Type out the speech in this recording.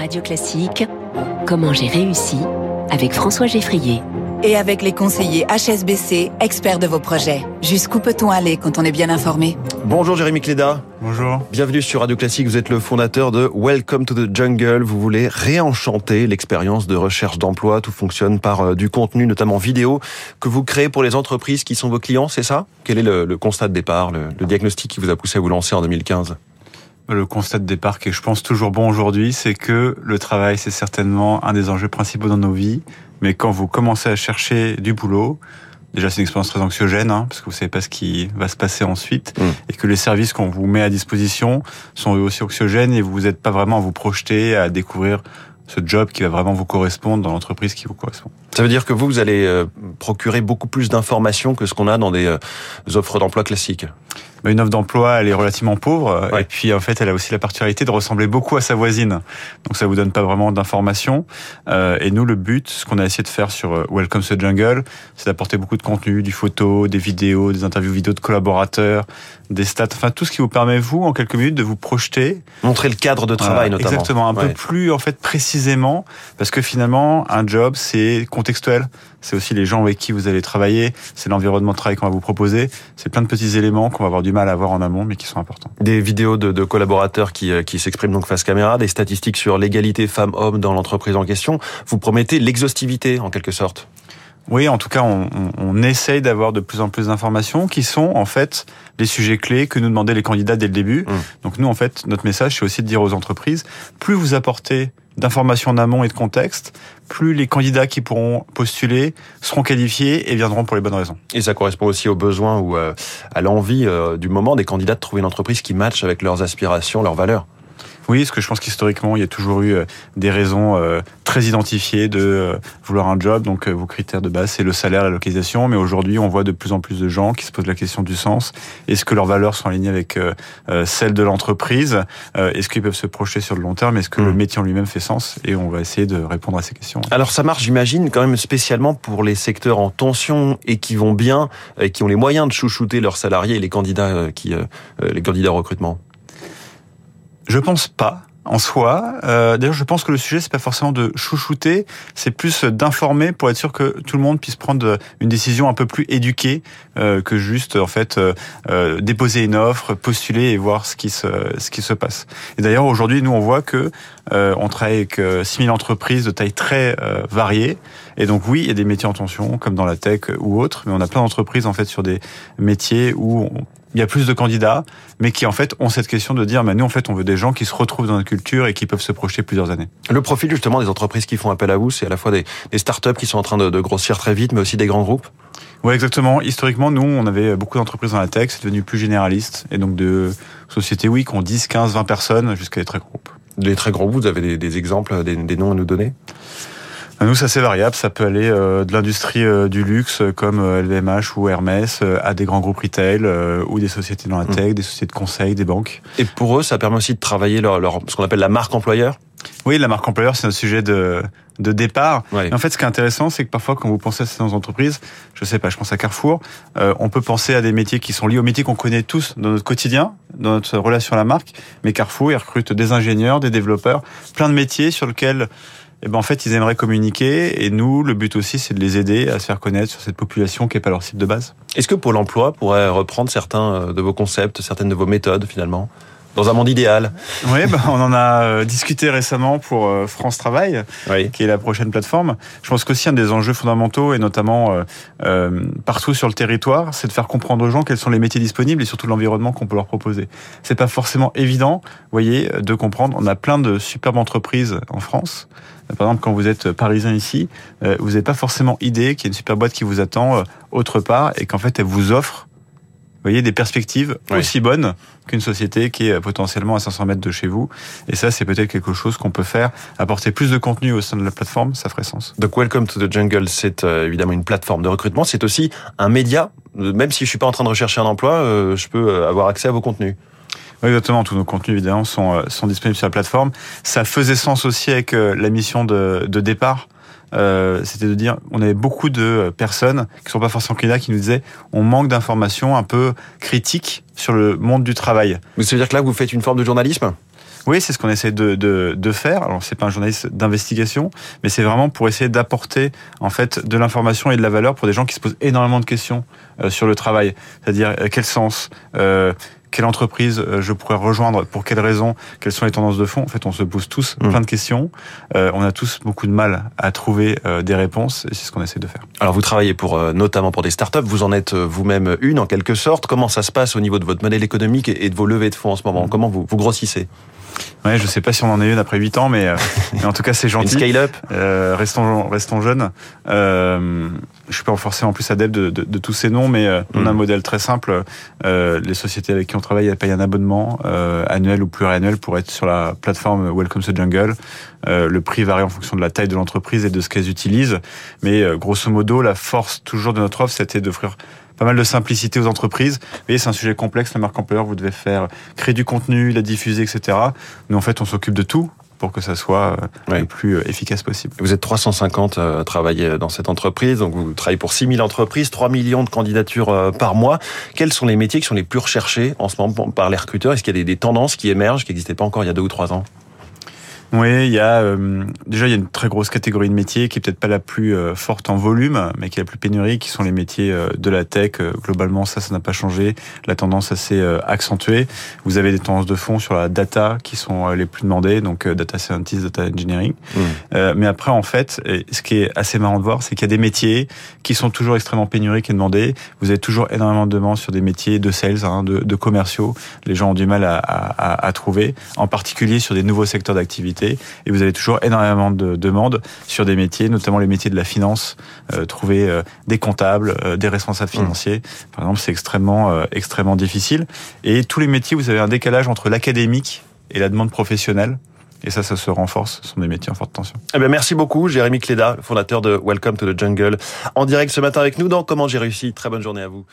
Radio Classique, Comment j'ai réussi avec François Geffrier. Et avec les conseillers HSBC, experts de vos projets. Jusqu'où peut-on aller quand on est bien informé? Bonjour Jérémy Cléda. Bonjour. Bienvenue sur Radio Classique. Vous êtes le fondateur de Welcome to the Jungle. Vous voulez réenchanter l'expérience de recherche d'emploi. Tout fonctionne par euh, du contenu, notamment vidéo, que vous créez pour les entreprises qui sont vos clients, c'est ça? Quel est le, constat de départ, le, le diagnostic qui vous a poussé à vous lancer en 2015 le constat de départ qui est, je pense, toujours bon aujourd'hui, c'est que le travail, c'est certainement un des enjeux principaux dans nos vies. Mais quand vous commencez à chercher du boulot, déjà c'est une expérience très anxiogène, hein, parce que vous savez pas ce qui va se passer ensuite, mm. et que les services qu'on vous met à disposition sont eux aussi anxiogènes, et vous n'êtes pas vraiment à vous projeter, à découvrir ce job qui va vraiment vous correspondre dans l'entreprise qui vous correspond. Ça veut dire que vous, vous allez euh, procurer beaucoup plus d'informations que ce qu'on a dans des euh, offres d'emploi classiques? Une offre d'emploi, elle est relativement pauvre. Et puis, en fait, elle a aussi la particularité de ressembler beaucoup à sa voisine. Donc, ça vous donne pas vraiment d'informations. Euh, et nous, le but, ce qu'on a essayé de faire sur euh, Welcome to the Jungle, c'est d'apporter beaucoup de contenu, du photo, des vidéos, des interviews vidéo de collaborateurs, des stats, enfin, tout ce qui vous permet, vous, en quelques minutes, de vous projeter. Montrer le cadre de travail, notamment. Exactement. Un peu plus, en fait, précisément. Parce que finalement, un job, c'est contextuel c'est aussi les gens avec qui vous allez travailler, c'est l'environnement de travail qu'on va vous proposer, c'est plein de petits éléments qu'on va avoir du mal à voir en amont, mais qui sont importants. Des vidéos de, de collaborateurs qui, euh, qui s'expriment donc face caméra, des statistiques sur l'égalité femmes-hommes dans l'entreprise en question. Vous promettez l'exhaustivité en quelque sorte. Oui, en tout cas, on, on, essaye d'avoir de plus en plus d'informations qui sont en fait les sujets clés que nous demandaient les candidats dès le début. Mmh. Donc nous, en fait, notre message, c'est aussi de dire aux entreprises, plus vous apportez d'informations en amont et de contexte, plus les candidats qui pourront postuler seront qualifiés et viendront pour les bonnes raisons. Et ça correspond aussi aux besoins ou euh, à l'envie euh, du moment des candidats de trouver une entreprise qui matche avec leurs aspirations, leurs valeurs. Oui, parce que je pense qu'historiquement, il y a toujours eu euh, des raisons euh, très identifiées de euh, vouloir un job. Donc, vos critères de base, c'est le salaire, la localisation. Mais aujourd'hui, on voit de plus en plus de gens qui se posent la question du sens. Est-ce que leurs valeurs sont alignées avec celles de l'entreprise Est-ce qu'ils peuvent se projeter sur le long terme? Est-ce que le hmm. métier en lui-même fait sens? Et on va essayer de répondre à ces questions. Alors, ça marche, j'imagine, quand même spécialement pour les secteurs en tension et qui vont bien, et qui ont les moyens de chouchouter leurs salariés et les candidats qui, les candidats au recrutement. Je pense pas en soi. Euh, D'ailleurs, je pense que le sujet c'est pas forcément de chouchouter, c'est plus d'informer pour être sûr que tout le monde puisse prendre une décision un peu plus éduquée euh, que juste en fait euh, déposer une offre, postuler et voir ce qui se ce qui se passe. Et d'ailleurs, aujourd'hui, nous on voit que on travaille avec 6000 euh, entreprises de taille très variée. Et donc oui, il y a des métiers en tension, comme dans la tech ou autres, mais on a plein d'entreprises en fait sur des métiers où on il y a plus de candidats, mais qui en fait ont cette question de dire, mais nous en fait on veut des gens qui se retrouvent dans notre culture et qui peuvent se projeter plusieurs années. Le profil justement des entreprises qui font appel à vous, c'est à la fois des, des startups qui sont en train de, de, grossir très vite, mais aussi des grands groupes? Oui, exactement. Historiquement, nous, on avait beaucoup d'entreprises dans la tech, c'est devenu plus généraliste, et donc de sociétés, oui, qui ont 10, 15, 20 personnes, jusqu'à des très gros groupes. Les très gros groupes, vous avez des, des exemples, des, des noms à nous donner? Nous, ça c'est variable. Ça peut aller euh, de l'industrie euh, du luxe comme LVMH euh, ou Hermès à des grands groupes retail ou des sociétés dans la mmh. tech, des sociétés de conseil, des banques. Et pour eux, ça permet aussi de travailler leur, leur ce qu'on appelle la marque employeur? Oui, la marque employeur, c'est un sujet de, de départ. En fait, ce qui est intéressant, c'est que parfois, quand vous pensez à ces entreprises, je sais pas, je pense à Carrefour, on peut penser à des métiers qui sont liés aux métiers qu'on connaît tous dans notre quotidien, dans notre relation à la marque. Mais Carrefour, il recrute des ingénieurs, des développeurs, plein de métiers sur lesquels eh ben en fait ils aimeraient communiquer et nous le but aussi c'est de les aider à se faire connaître sur cette population qui est pas leur cible de base. Est-ce que Pôle Emploi pourrait reprendre certains euh, de vos concepts, certaines de vos méthodes finalement? Dans un monde idéal. Oui, bah, on en a euh, discuté récemment pour euh, France Travail, qui est la prochaine plateforme. Je pense qu'aussi un des enjeux fondamentaux, et notamment euh, partout sur le territoire, c'est de faire comprendre aux gens quels sont les métiers disponibles et surtout l'environnement qu'on peut leur proposer. C'est pas forcément évident, voyez, de comprendre. On a plein de superbes entreprises en France par exemple, quand vous êtes parisien ici, euh, vous n'avez pas forcément idée qu'il y a une super boîte qui vous attend euh, autre part et qu'en fait, elle vous offre vous voyez, des perspectives aussi bonnes qu'une société qui est potentiellement à 500 mètres de chez vous. Et ça, c'est peut-être quelque chose qu'on peut faire. Apporter plus de contenu au sein de la plateforme, ça ferait sens. Donc, Welcome to the Jungle, c'est euh, évidemment une plateforme de recrutement. C'est aussi un média. Même si je suis pas en train de rechercher un emploi, je peux avoir accès à vos contenus. Oui, exactement. Tous nos contenus, évidemment, sont, euh, sont disponibles sur la plateforme. Ça faisait sens aussi avec euh, la mission de, de départ. Euh, c'était de dire, on avait beaucoup de personnes qui sont pas forcément candidats qui nous disaient, on manque d'informations un peu critiques sur le monde du travail. Mais ça veut dire que là, vous faites une forme de journalisme? Oui, c'est ce qu'on essaie de, de, de, faire. Alors, c'est pas un journaliste d'investigation, mais c'est vraiment pour essayer d'apporter en fait de l'information et de la valeur pour des gens qui se posent énormément de questions euh, sur le travail. C'est-à-dire euh, quel sens, euh, quelle entreprise euh, je pourrais rejoindre, pour quelles raisons, quelles sont les tendances de fond. En fait, on se pose tous mmh. plein de questions. Euh, on a tous beaucoup de mal à trouver euh, des réponses, et c'est ce qu'on essaie de faire. Alors, vous travaillez pour notamment pour des startups. Vous en êtes vous-même une, en quelque sorte. Comment ça se passe au niveau de votre modèle économique et de vos levées de fonds en ce moment? Comment vous, vous grossissez? Ouais, je sais pas si on en est une après 8 ans, mais, mais en tout cas c'est gentil. Une scale up. Restons restons jeunes. Je suis pas forcément plus adepte de, de, de tous ces noms, mais euh, on a un mm. modèle très simple. Euh, les sociétés avec qui on travaille, elles payent un abonnement euh, annuel ou pluriannuel pour être sur la plateforme Welcome to Jungle. Le prix varie en fonction de la taille de l'entreprise et de ce qu'elles utilisent, mais grosso modo, la force toujours de notre offre, c'était d'offrir pas mal de simplicité aux entreprises. Vous voyez, c'est un sujet complexe, la marque employeur, vous devez faire créer du contenu, la diffuser, etc. Nous, en fait, on s'occupe de tout pour que ça soit euh, le plus euh, efficace possible. Vous êtes 350 à travailler dans cette entreprise, donc vous travaillez pour 6000 entreprises, 3 millions de candidatures euh, par mois. Quels sont les métiers qui sont les plus recherchés en ce moment par les recruteurs? Est-ce qu'il y a des, tendances qui émergent, qui n'existaient pas encore il y a deux ou trois ans? Oui, il y a euh, déjà il y a une très grosse catégorie de métiers qui est peut-être pas la plus euh, forte en volume, mais qui est la plus pénurique, qui sont les métiers euh, de la tech. globalement, ça, ça n'a pas changé. La tendance assez accentuée. Vous avez des tendances de fond sur la data qui sont les plus demandées, donc data scientist, data engineering. Mmh. mais après, en fait, ce qui est assez marrant de voir, c'est qu'il y a des métiers qui sont toujours extrêmement pénuriques et demandés. Vous avez toujours énormément de demandes sur des métiers de sales, hein, de, de, commerciaux. Les gens ont du mal à, à, à trouver, en particulier sur des nouveaux secteurs d'activité et vous avez toujours énormément de demandes sur des métiers, notamment les métiers de la finance, euh, trouver euh, des comptables, euh, des responsables mmh. financiers. Par exemple, c'est extrêmement extrêmement difficile. Et tous les métiers, vous avez un décalage entre l'académique et la demande professionnelle. Et ça, ça se renforce. Ce sont des métiers en forte tension. Eh bien, merci beaucoup, Jérémy Cléda, fondateur de Welcome to the Jungle, en direct ce matin avec nous dans Comment j'ai réussi. Très bonne journée à vous.